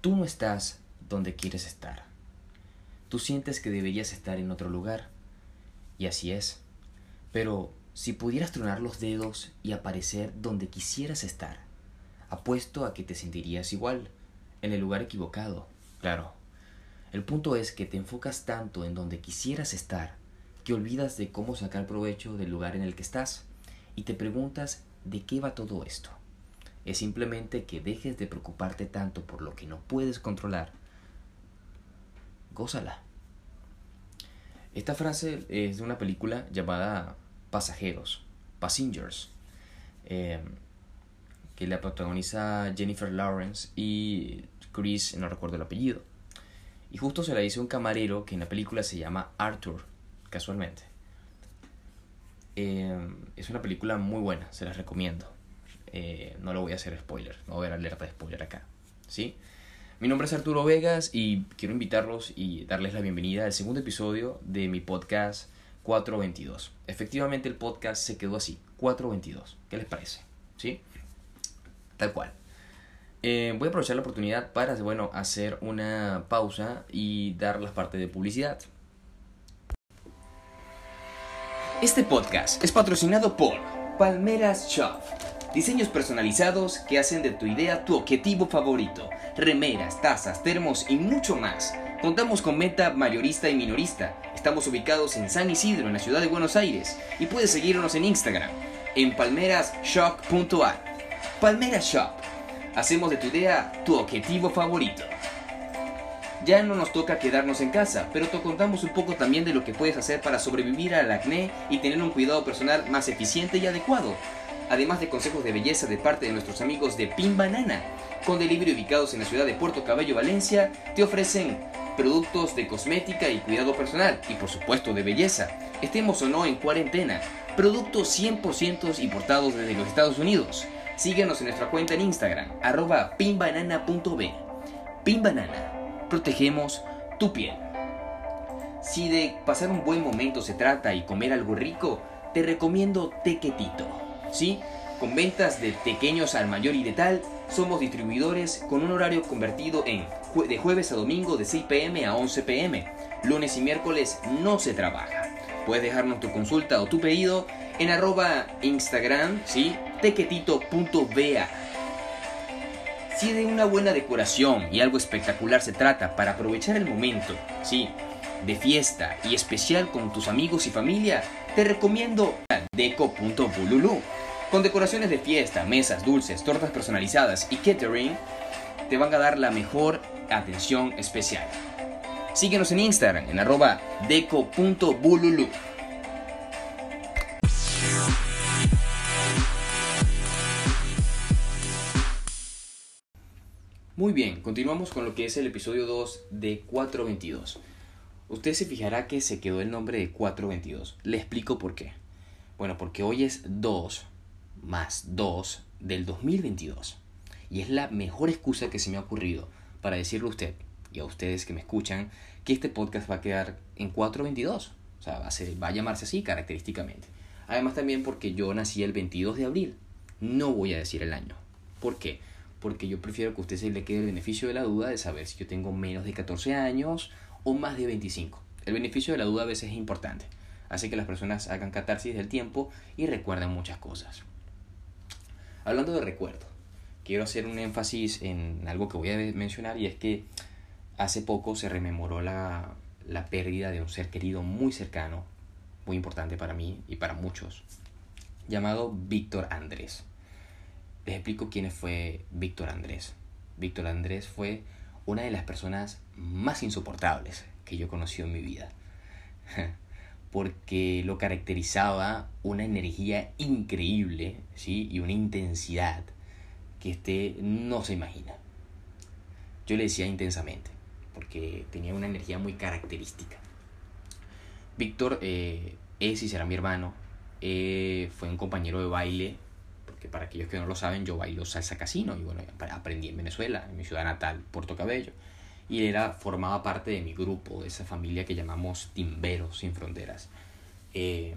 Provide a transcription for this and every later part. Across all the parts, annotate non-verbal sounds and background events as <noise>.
Tú no estás donde quieres estar. Tú sientes que deberías estar en otro lugar. Y así es. Pero si pudieras tronar los dedos y aparecer donde quisieras estar, apuesto a que te sentirías igual, en el lugar equivocado, claro. El punto es que te enfocas tanto en donde quisieras estar que olvidas de cómo sacar provecho del lugar en el que estás y te preguntas de qué va todo esto. Es simplemente que dejes de preocuparte tanto por lo que no puedes controlar. Gózala. Esta frase es de una película llamada Pasajeros, Passengers, eh, que la protagoniza Jennifer Lawrence y Chris, no recuerdo el apellido. Y justo se la dice un camarero que en la película se llama Arthur, casualmente. Eh, es una película muy buena, se la recomiendo. Eh, no lo voy a hacer spoiler, no voy a dar alerta de spoiler acá. ¿Sí? Mi nombre es Arturo Vegas y quiero invitarlos y darles la bienvenida al segundo episodio de mi podcast 422. Efectivamente el podcast se quedó así, 422. ¿Qué les parece? ¿Sí? Tal cual. Eh, voy a aprovechar la oportunidad para, bueno, hacer una pausa y dar las partes de publicidad. Este podcast es patrocinado por Palmeras Shop. Diseños personalizados que hacen de tu idea tu objetivo favorito. Remeras, tazas, termos y mucho más. Contamos con meta mayorista y minorista. Estamos ubicados en San Isidro, en la ciudad de Buenos Aires. Y puedes seguirnos en Instagram, en palmerasshop.ar. Palmeras Shop. Hacemos de tu idea tu objetivo favorito. Ya no nos toca quedarnos en casa, pero te contamos un poco también de lo que puedes hacer para sobrevivir al acné y tener un cuidado personal más eficiente y adecuado. Además de consejos de belleza de parte de nuestros amigos de Pin Banana, con delivery ubicados en la ciudad de Puerto Cabello, Valencia, te ofrecen productos de cosmética y cuidado personal y por supuesto de belleza, estemos o no en cuarentena, productos 100% importados desde los Estados Unidos. Síguenos en nuestra cuenta en Instagram, arroba pinbanana.b. Pinbanana, protegemos tu piel. Si de pasar un buen momento se trata y comer algo rico, te recomiendo Tequetito. ¿Sí? Con ventas de pequeños al mayor y de tal, somos distribuidores con un horario convertido en de jueves a domingo de 6 pm a 11 pm. Lunes y miércoles no se trabaja. Puedes dejarnos tu consulta o tu pedido en arroba Instagram, ¿sí? tequetito.ba. Si de una buena decoración y algo espectacular se trata para aprovechar el momento, ¿sí? de fiesta y especial con tus amigos y familia, te recomiendo deco.bululu. Con decoraciones de fiesta, mesas, dulces, tortas personalizadas y catering, te van a dar la mejor atención especial. Síguenos en Instagram en arroba deco.bululu. Muy bien, continuamos con lo que es el episodio 2 de 422. Usted se fijará que se quedó el nombre de 422. Le explico por qué. Bueno, porque hoy es 2 más 2 del 2022. Y es la mejor excusa que se me ha ocurrido para decirle a usted y a ustedes que me escuchan que este podcast va a quedar en 422. O sea, va a, va a llamarse así característicamente. Además también porque yo nací el 22 de abril. No voy a decir el año. ¿Por qué? Porque yo prefiero que a usted se le quede el beneficio de la duda de saber si yo tengo menos de 14 años o más de 25. El beneficio de la duda a veces es importante. Hace que las personas hagan catarsis del tiempo y recuerden muchas cosas. Hablando de recuerdo, quiero hacer un énfasis en algo que voy a mencionar y es que hace poco se rememoró la, la pérdida de un ser querido muy cercano, muy importante para mí y para muchos, llamado Víctor Andrés. Les explico quién fue Víctor Andrés. Víctor Andrés fue una de las personas más insoportables que yo he conocido en mi vida. <laughs> Porque lo caracterizaba una energía increíble ¿sí? y una intensidad que este no se imagina. Yo le decía intensamente, porque tenía una energía muy característica. Víctor eh, es y será mi hermano. Eh, fue un compañero de baile que para aquellos que no lo saben, yo bailo salsa casino y bueno, aprendí en Venezuela, en mi ciudad natal, Puerto Cabello. Y era, formaba parte de mi grupo, de esa familia que llamamos Timberos Sin Fronteras. eh,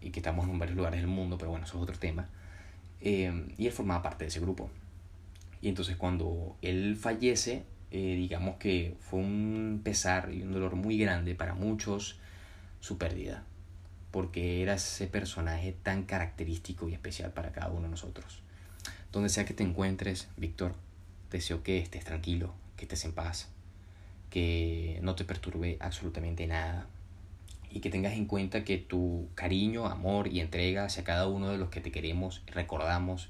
y que estamos en varios lugares del mundo, pero bueno, eso es otro tema. Eh, y él formaba parte de ese grupo. Y entonces cuando él fallece, eh, digamos que fue un pesar y un dolor muy grande para muchos su pérdida, porque era ese personaje tan característico y especial para cada uno de nosotros. Donde sea que te encuentres, Víctor, deseo que estés tranquilo, que estés en paz, que no te perturbe absolutamente nada y que tengas en cuenta que tu cariño, amor y entrega hacia cada uno de los que te queremos, recordamos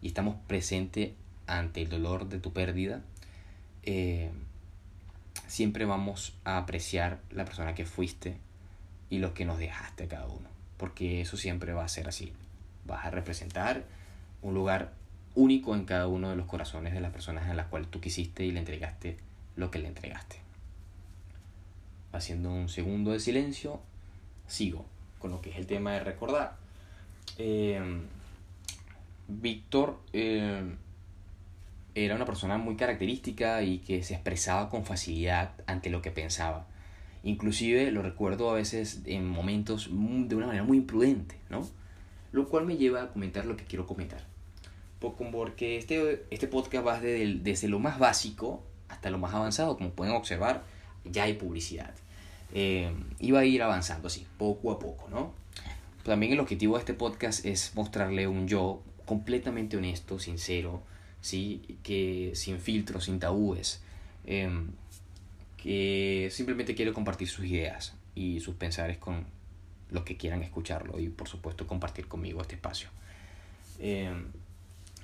y estamos presentes ante el dolor de tu pérdida, eh, siempre vamos a apreciar la persona que fuiste y lo que nos dejaste a cada uno, porque eso siempre va a ser así. Vas a representar un lugar único en cada uno de los corazones de las personas en las cuales tú quisiste y le entregaste lo que le entregaste. Haciendo un segundo de silencio, sigo con lo que es el tema de recordar. Eh, Víctor eh, era una persona muy característica y que se expresaba con facilidad ante lo que pensaba. Inclusive lo recuerdo a veces en momentos de una manera muy imprudente, ¿no? Lo cual me lleva a comentar lo que quiero comentar. Porque este, este podcast va desde, desde lo más básico hasta lo más avanzado. Como pueden observar, ya hay publicidad. Eh, va a ir avanzando así, poco a poco, ¿no? También el objetivo de este podcast es mostrarle un yo completamente honesto, sincero, ¿sí? que sin filtros, sin tabúes, em, que simplemente quiere compartir sus ideas y sus pensares con los que quieran escucharlo y por supuesto compartir conmigo este espacio. Em,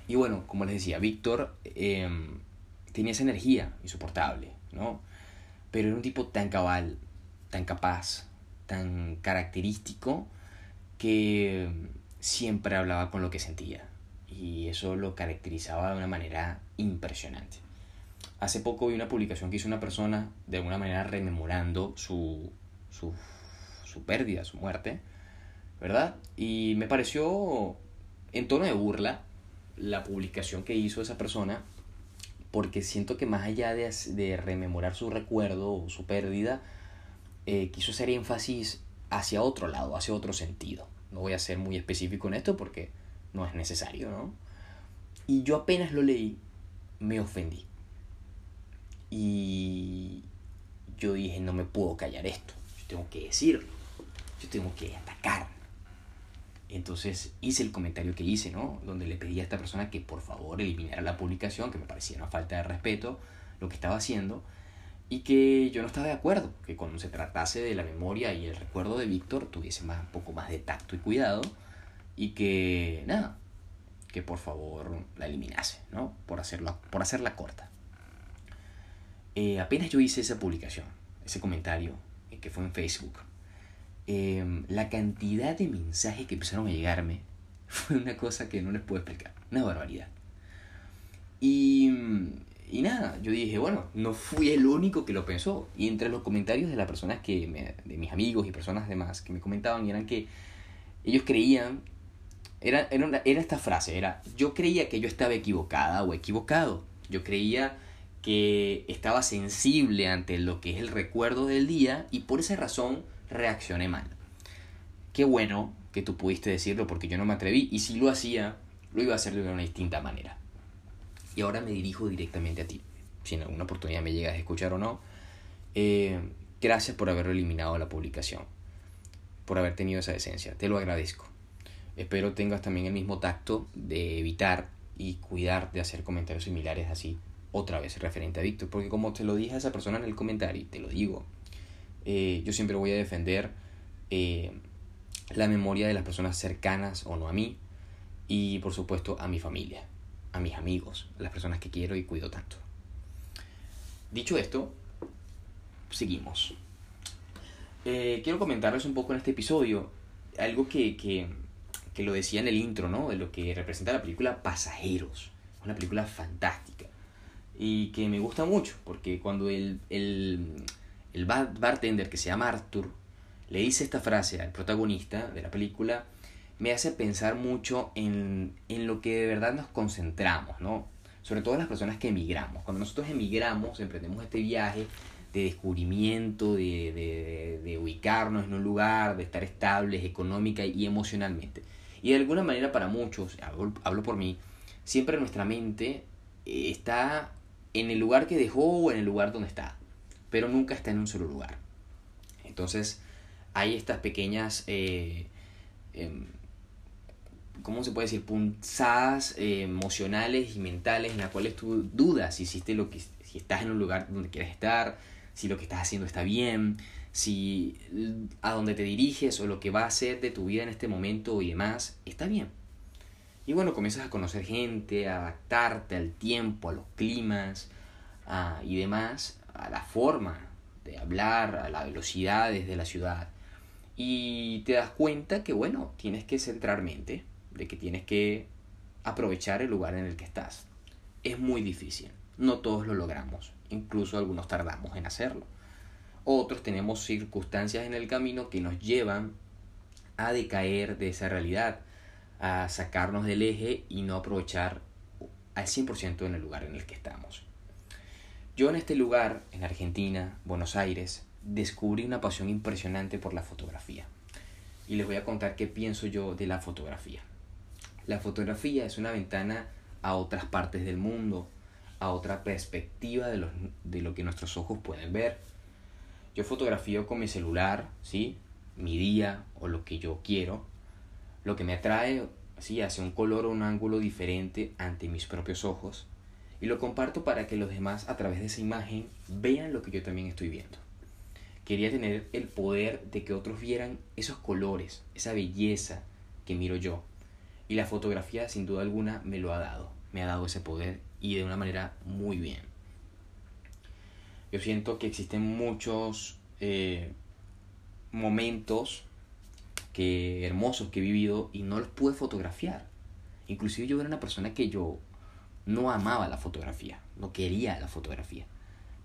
y bueno, como les decía, Víctor em, tenía esa energía insoportable, ¿no? Pero era un tipo tan cabal, tan capaz, tan característico, que siempre hablaba con lo que sentía y eso lo caracterizaba de una manera impresionante. Hace poco vi una publicación que hizo una persona de alguna manera rememorando su, su, su pérdida, su muerte, ¿verdad? Y me pareció en tono de burla la publicación que hizo esa persona, porque siento que más allá de, de rememorar su recuerdo o su pérdida, eh, quiso hacer énfasis hacia otro lado, hacia otro sentido. No voy a ser muy específico en esto porque no es necesario, ¿no? Y yo apenas lo leí, me ofendí. Y yo dije, no me puedo callar esto, yo tengo que decirlo, yo tengo que atacar. Entonces hice el comentario que hice, ¿no? Donde le pedí a esta persona que por favor eliminara la publicación, que me parecía una falta de respeto lo que estaba haciendo, y que yo no estaba de acuerdo, que cuando se tratase de la memoria y el recuerdo de Víctor tuviese más, un poco más de tacto y cuidado, y que nada, que por favor la eliminase, ¿no? Por hacerla, por hacerla corta. Eh, apenas yo hice esa publicación, ese comentario, eh, que fue en Facebook, em, la cantidad de mensajes que empezaron a llegarme <laughs> fue una cosa que no les puedo explicar, una barbaridad. Y, y nada, yo dije, bueno, no fui el único que lo pensó. Y entre los comentarios de las personas que, me, de mis amigos y personas demás que me comentaban, eran que ellos creían era, era, esta frase, era, yo creía que yo estaba equivocada o equivocado. Yo creía que estaba sensible ante lo que es el recuerdo del día y por esa razón reaccioné mal. Qué bueno que tú pudiste decirlo porque yo no me atreví y si lo hacía, lo iba a hacer de una distinta manera. Y ahora me dirijo directamente a ti. Si en alguna oportunidad me llegas a escuchar o no, eh, gracias por haber eliminado la publicación, por haber tenido esa decencia. Te lo agradezco. Espero tengas también el mismo tacto de evitar y cuidar de hacer comentarios similares así otra vez referente a Víctor. Porque como te lo dije a esa persona en el comentario, y te lo digo, eh, yo siempre voy a defender eh, la memoria de las personas cercanas o no a mí y por supuesto a mi familia, a mis amigos, a las personas que quiero y cuido tanto. Dicho esto, seguimos. Eh, quiero comentarles un poco en este episodio algo que, que que lo decía en el intro, ¿no? De lo que representa la película Pasajeros. Una película fantástica. Y que me gusta mucho, porque cuando el, el, el bartender que se llama Arthur le dice esta frase al protagonista de la película, me hace pensar mucho en, en lo que de verdad nos concentramos, ¿no? Sobre todo las personas que emigramos. Cuando nosotros emigramos, emprendemos este viaje de descubrimiento, de, de, ubicarnos en un lugar, de estar estables económica y emocionalmente. Y de alguna manera para muchos, hablo, por mí, siempre nuestra mente eh, está en el lugar que dejó o en el lugar donde está, pero nunca está en un solo lugar. Entonces hay estas pequeñas, eh, em, ¿cómo se puede decir? Punzadas eh, emocionales y mentales en las cuales tú dudas si hiciste lo que, si estás en un lugar donde quieres estar, si lo que estás haciendo está bien, si a dónde te diriges o lo que va a ser de tu vida en este momento y demás está bien. Y bueno, comienzas a conocer gente, a adaptarte al tiempo, a los climas y demás, a la forma de hablar, a las velocidades de la ciudad. Y te das cuenta que, bueno, tienes que centrar mente, de que tienes que aprovechar el lugar en el que estás. Es muy difícil, no todos lo logramos incluso algunos tardamos en hacerlo. Otros tenemos circunstancias en el camino que nos llevan a decaer de esa realidad, a sacarnos del eje y no aprovechar al 100% en el lugar en el que estamos. Yo en este lugar, en Argentina, Buenos Aires, descubrí una pasión impresionante por la fotografía. Y les voy a contar qué pienso yo de la fotografía. La fotografía es una ventana a otras partes del mundo, a otra perspectiva de, de lo que nuestros ojos pueden ver. Yo fotografío con mi celular, ¿sí? Mi día o lo que yo quiero. Lo que me atrae, ¿sí? Hace un color o un ángulo diferente ante mis propios ojos. Y lo comparto para que los demás a través de esa imagen vean lo que yo también estoy viendo. Quería tener el poder de que otros vieran esos colores, esa belleza que miro yo. Y la fotografía sin duda alguna me lo ha dado. Me ha dado ese poder y de una manera muy bien. Yo siento que existen muchos eh, momentos que, hermosos que he vivido y no los pude fotografiar. Inclusive yo era una persona que yo no amaba la fotografía, no quería la fotografía.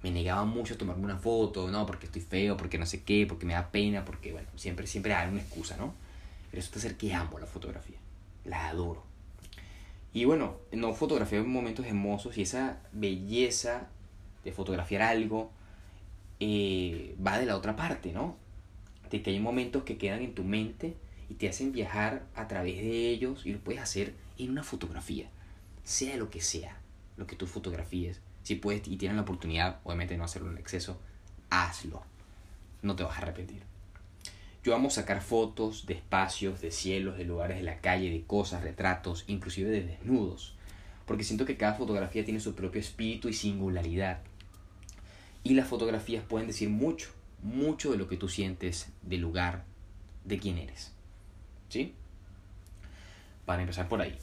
Me negaba mucho a tomarme una foto, no, porque estoy feo, porque no sé qué, porque me da pena, porque, bueno, siempre, siempre hay una excusa, ¿no? Pero resulta ser que amo la fotografía, la adoro. Y bueno, no fotografiar momentos hermosos y esa belleza de fotografiar algo eh, va de la otra parte, ¿no? Que hay momentos que quedan en tu mente y te hacen viajar a través de ellos y lo puedes hacer en una fotografía, sea lo que sea, lo que tú fotografíes. Si puedes y tienes la oportunidad, obviamente no hacerlo en exceso, hazlo. No te vas a arrepentir. Yo amo sacar fotos de espacios, de cielos, de lugares de la calle, de cosas, retratos, inclusive de desnudos, porque siento que cada fotografía tiene su propio espíritu y singularidad. Y las fotografías pueden decir mucho, mucho de lo que tú sientes del lugar, de quién eres. ¿Sí? Para empezar por ahí.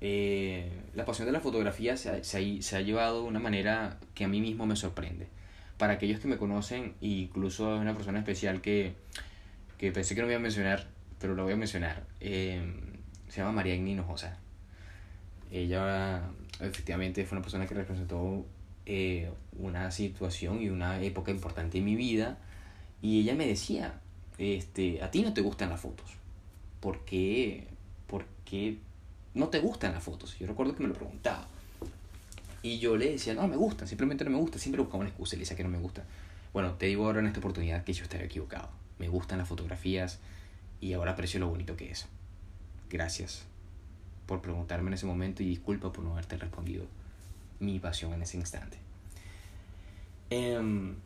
Eh, la pasión de la fotografía se ha, se ha llevado de una manera que a mí mismo me sorprende. Para aquellos que me conocen, incluso una persona especial que que pensé que no iba a mencionar, pero lo voy a mencionar. Eh, se llama María Igni Hinojosa. Ella efectivamente fue una persona que representó eh, una situación y una época importante en mi vida. Y ella me decía, este, a ti no te gustan las fotos. ¿Por qué? ¿Por qué no te gustan las fotos? Yo recuerdo que me lo preguntaba. Y yo le decía, no, me gustan, simplemente no me gusta. Siempre buscaba una excusa y que no me gusta. Bueno, te digo ahora en esta oportunidad que yo estaría equivocado me gustan las fotografías y ahora aprecio lo bonito que es. Gracias por preguntarme en ese momento y disculpa por no haberte respondido mi pasión en ese instante. Em,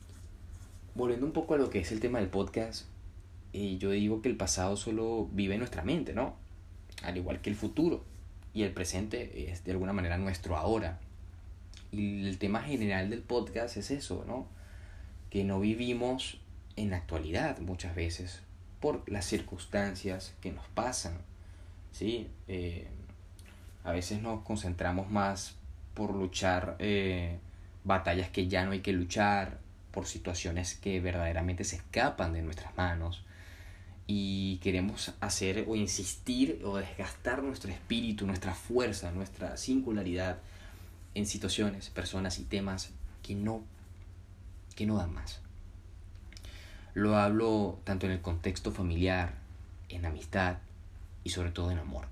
volviendo un poco a lo que es el tema del podcast, y yo digo que el pasado solo vive en nuestra mente, ¿no? Al igual que el futuro. Y el presente es de alguna manera nuestro ahora. Y el tema general del podcast es eso, ¿no? Que no vivimos en la actualidad muchas veces por las circunstancias que nos pasan. ¿sí? Eh, a veces nos concentramos más por luchar eh, batallas que ya no hay que luchar, por situaciones que verdaderamente se escapan de nuestras manos y queremos hacer o insistir o desgastar nuestro espíritu, nuestra fuerza, nuestra singularidad en situaciones, personas y temas que no, que no dan más. Lo hablo tanto en el contexto familiar, en amistad y sobre todo en amor.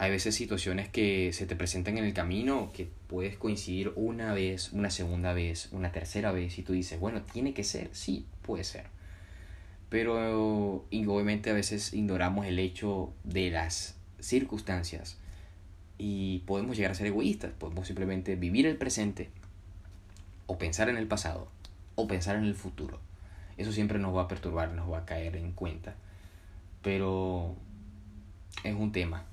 Hay veces situaciones que se te presentan en el camino que puedes coincidir una vez, una segunda vez, una tercera vez y tú dices, bueno, tiene que ser, sí, puede ser. Pero y obviamente a veces ignoramos el hecho de las circunstancias y podemos llegar a ser egoístas, podemos simplemente vivir el presente o pensar en el pasado o pensar en el futuro. Eso siempre nos va a perturbar, nos va a caer en cuenta. Pero es un tema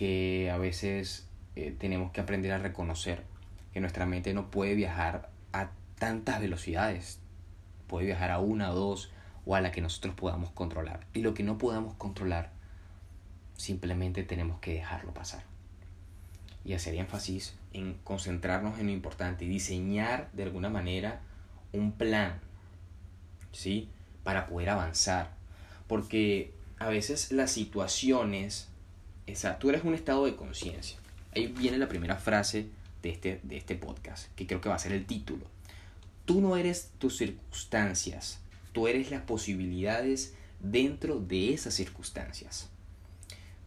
que a veces eh, tenemos que aprender a reconocer que nuestra mente no puede viajar a tantas velocidades. Puede viajar a una, dos o a la que nosotros podamos controlar. Y lo que no podamos controlar, simplemente tenemos que dejarlo pasar. Y hacer énfasis en concentrarnos en lo importante y diseñar de alguna manera un plan, ¿sí? Para poder avanzar. Porque a veces las situaciones, o sea, tú eres un estado de conciencia. Ahí viene la primera frase de este, de este podcast, que creo que va a ser el título. Tú no eres tus circunstancias, tú eres las posibilidades dentro de esas circunstancias.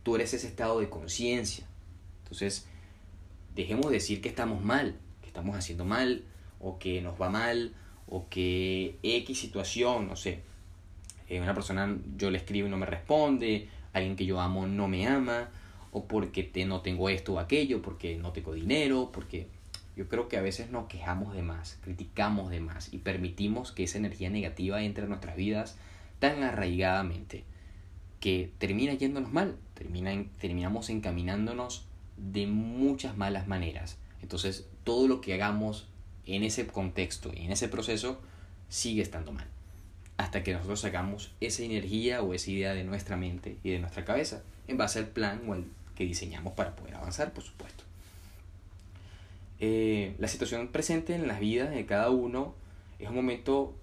Tú eres ese estado de conciencia. Entonces, dejemos de decir que estamos mal, que estamos haciendo mal, o que nos va mal, o que X situación, no sé, eh, una persona yo le escribo y no me responde, alguien que yo amo no me ama, o porque te, no tengo esto o aquello, porque no tengo dinero, porque yo creo que a veces nos quejamos de más, criticamos de más y permitimos que esa energía negativa entre en nuestras vidas tan arraigadamente que termina yéndonos mal, termina terminamos encaminándonos de muchas malas maneras. Entonces todo lo que hagamos en ese contexto y en ese proceso sigue estando mal. Hasta que nosotros sacamos esa energía o esa idea de nuestra mente y de nuestra cabeza en base al plan o al que diseñamos para poder avanzar, por supuesto. Eh, la situación presente en las vidas de cada uno es un momento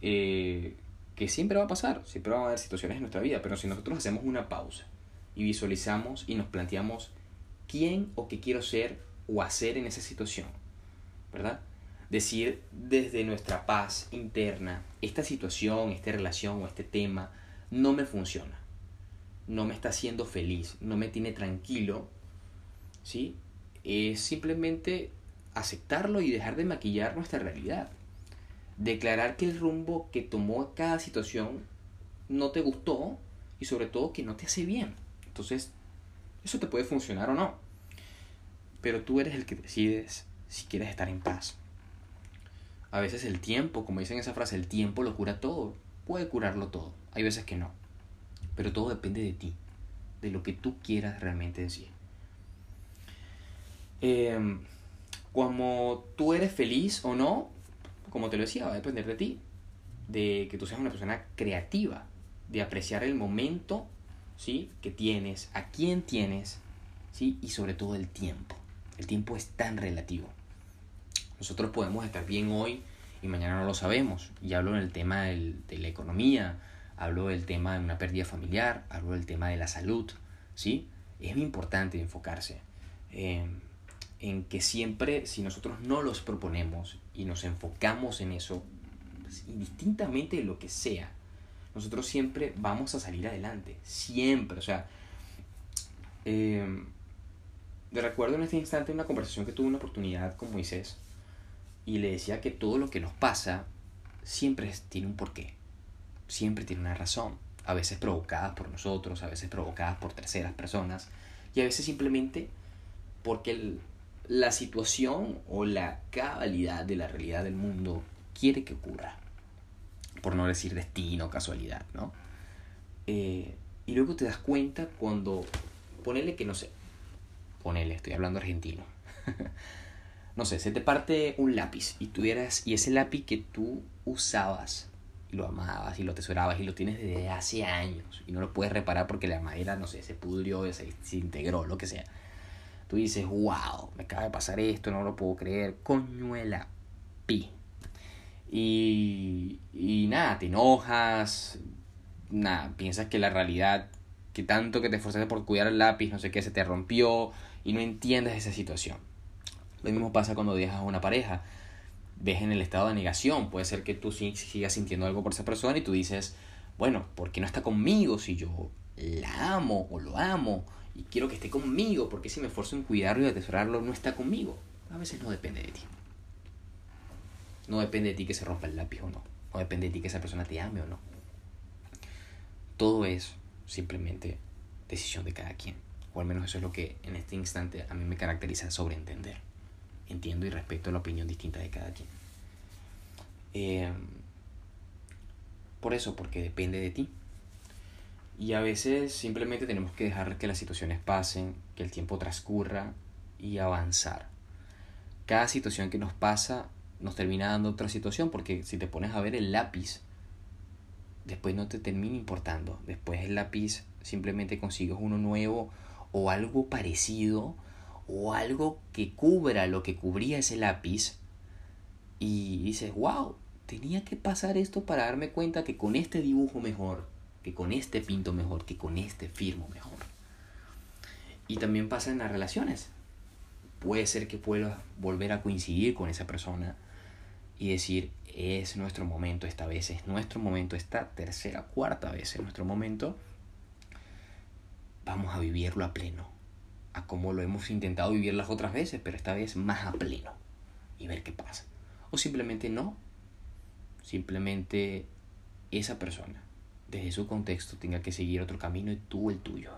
eh, que siempre va a pasar, siempre va a haber situaciones en nuestra vida, pero si nosotros hacemos una pausa y visualizamos y nos planteamos quién o qué quiero ser o hacer en esa situación, ¿verdad? Decir desde nuestra paz interna, esta situación, esta relación o este tema no me funciona, no me está haciendo feliz, no me tiene tranquilo, ¿sí? Es simplemente aceptarlo y dejar de maquillar nuestra realidad. Declarar que el rumbo que tomó cada situación no te gustó y sobre todo que no te hace bien. Entonces, eso te puede funcionar o no. Pero tú eres el que decides si quieres estar en paz. A veces el tiempo, como dicen esa frase, el tiempo lo cura todo. Puede curarlo todo. Hay veces que no. Pero todo depende de ti, de lo que tú quieras realmente decir. Eh, como tú eres feliz o no, como te lo decía, va a depender de ti. De que tú seas una persona creativa, de apreciar el momento ¿sí? que tienes, a quién tienes, ¿sí? y sobre todo el tiempo. El tiempo es tan relativo. Nosotros podemos estar bien hoy y mañana no lo sabemos. Y hablo en el tema de la economía, hablo del tema de una pérdida familiar, hablo del tema de la salud. ¿sí? Es muy importante enfocarse. Eh, en que siempre, si nosotros no los proponemos y nos enfocamos en eso, pues, indistintamente de lo que sea, nosotros siempre vamos a salir adelante, siempre, o sea, eh, de recuerdo en este instante una conversación que tuve una oportunidad con Moisés y le decía que todo lo que nos pasa siempre tiene un porqué, siempre tiene una razón, a veces provocadas por nosotros, a veces provocadas por terceras personas y a veces simplemente porque la situación o la cabalidad de la realidad del mundo quiere que ocurra. Por no decir destino, casualidad, ¿no? Eh, y luego te das cuenta cuando, ponele que no sé, ponele, estoy hablando argentino. <laughs> no sé, se te parte un lápiz y tuvieras, y ese lápiz que tú usabas y lo amabas y lo atesorabas y lo tienes desde hace años y no lo puedes reparar porque la madera, no sé, se pudrió, se, se integró, lo que sea tú dices, wow, me acaba de pasar esto, no lo puedo creer, coñuela pi. Y, y nada, te enojas, nada, piensas que la realidad, que tanto que te esforzaste por cuidar el lápiz, no sé qué, se te rompió y no entiendes esa situación. Lo mismo pasa cuando dejas a una pareja. Ves en el estado de negación. Puede ser que tú sigas sintiendo algo por esa persona y tú dices, bueno, ¿por qué no está conmigo si yo la amo o lo amo? y quiero que esté conmigo porque si me esfuerzo en cuidarlo y atesorarlo no está conmigo. A veces no depende de ti. No depende de ti que se rompa el lápiz o no. No depende de ti que esa persona te ame o no. Todo es simplemente decisión de cada quien. O al menos eso es lo que en este instante a mí me caracteriza sobre entender. Entiendo y respeto la opinión distinta de cada quien. Eh, por eso, porque depende de ti. Y a veces simplemente tenemos que dejar que las situaciones pasen, que el tiempo transcurra y avanzar. Cada situación que nos pasa nos termina dando otra situación, porque si te pones a ver el lápiz, después no te termina importando. Después el lápiz simplemente consigues uno nuevo o algo parecido o algo que cubra lo que cubría ese lápiz y dices, wow, tenía que pasar esto para darme cuenta que con este dibujo mejor, que con este pinto mejor, que con este firmo mejor. Y también pasa en las relaciones. Puede ser que puedas volver a coincidir con esa persona y decir, es nuestro momento esta vez, es nuestro momento esta tercera, cuarta vez, es nuestro momento. Vamos a vivirlo a pleno, como lo hemos intentado vivir las otras veces, pero esta vez más a pleno y ver qué pasa. O simplemente no, simplemente esa persona, desde su contexto, tenga que seguir otro camino y tú el tuyo.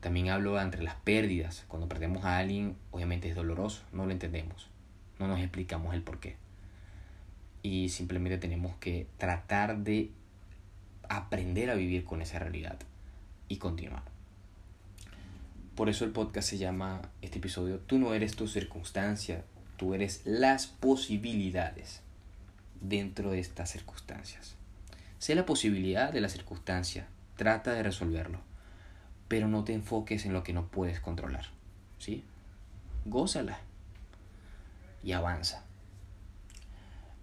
También hablo entre las pérdidas. Cuando perdemos a alguien, obviamente es doloroso, no lo entendemos, no nos explicamos el por qué. Y simplemente tenemos que tratar de aprender a vivir con esa realidad y continuar. Por eso el podcast se llama este episodio Tú no eres tu circunstancia, tú eres las posibilidades dentro de estas circunstancias. Sé la posibilidad de la circunstancia, trata de resolverlo, pero no te enfoques en lo que no puedes controlar. ¿Sí? Gózala y avanza.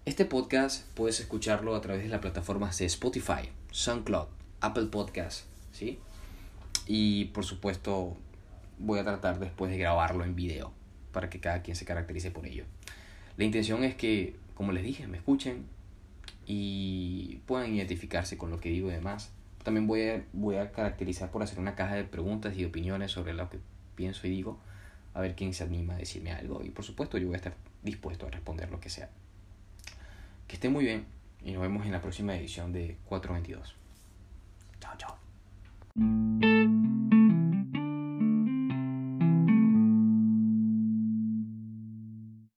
Este podcast puedes escucharlo a través de las plataformas de Spotify, SoundCloud, Apple Podcasts, ¿sí? Y por supuesto voy a tratar después de grabarlo en video para que cada quien se caracterice por ello. La intención es que como les dije, me escuchen y puedan identificarse con lo que digo y demás. También voy a, voy a caracterizar por hacer una caja de preguntas y opiniones sobre lo que pienso y digo, a ver quién se anima a decirme algo. Y por supuesto yo voy a estar dispuesto a responder lo que sea. Que estén muy bien y nos vemos en la próxima edición de 422. Chao, chao.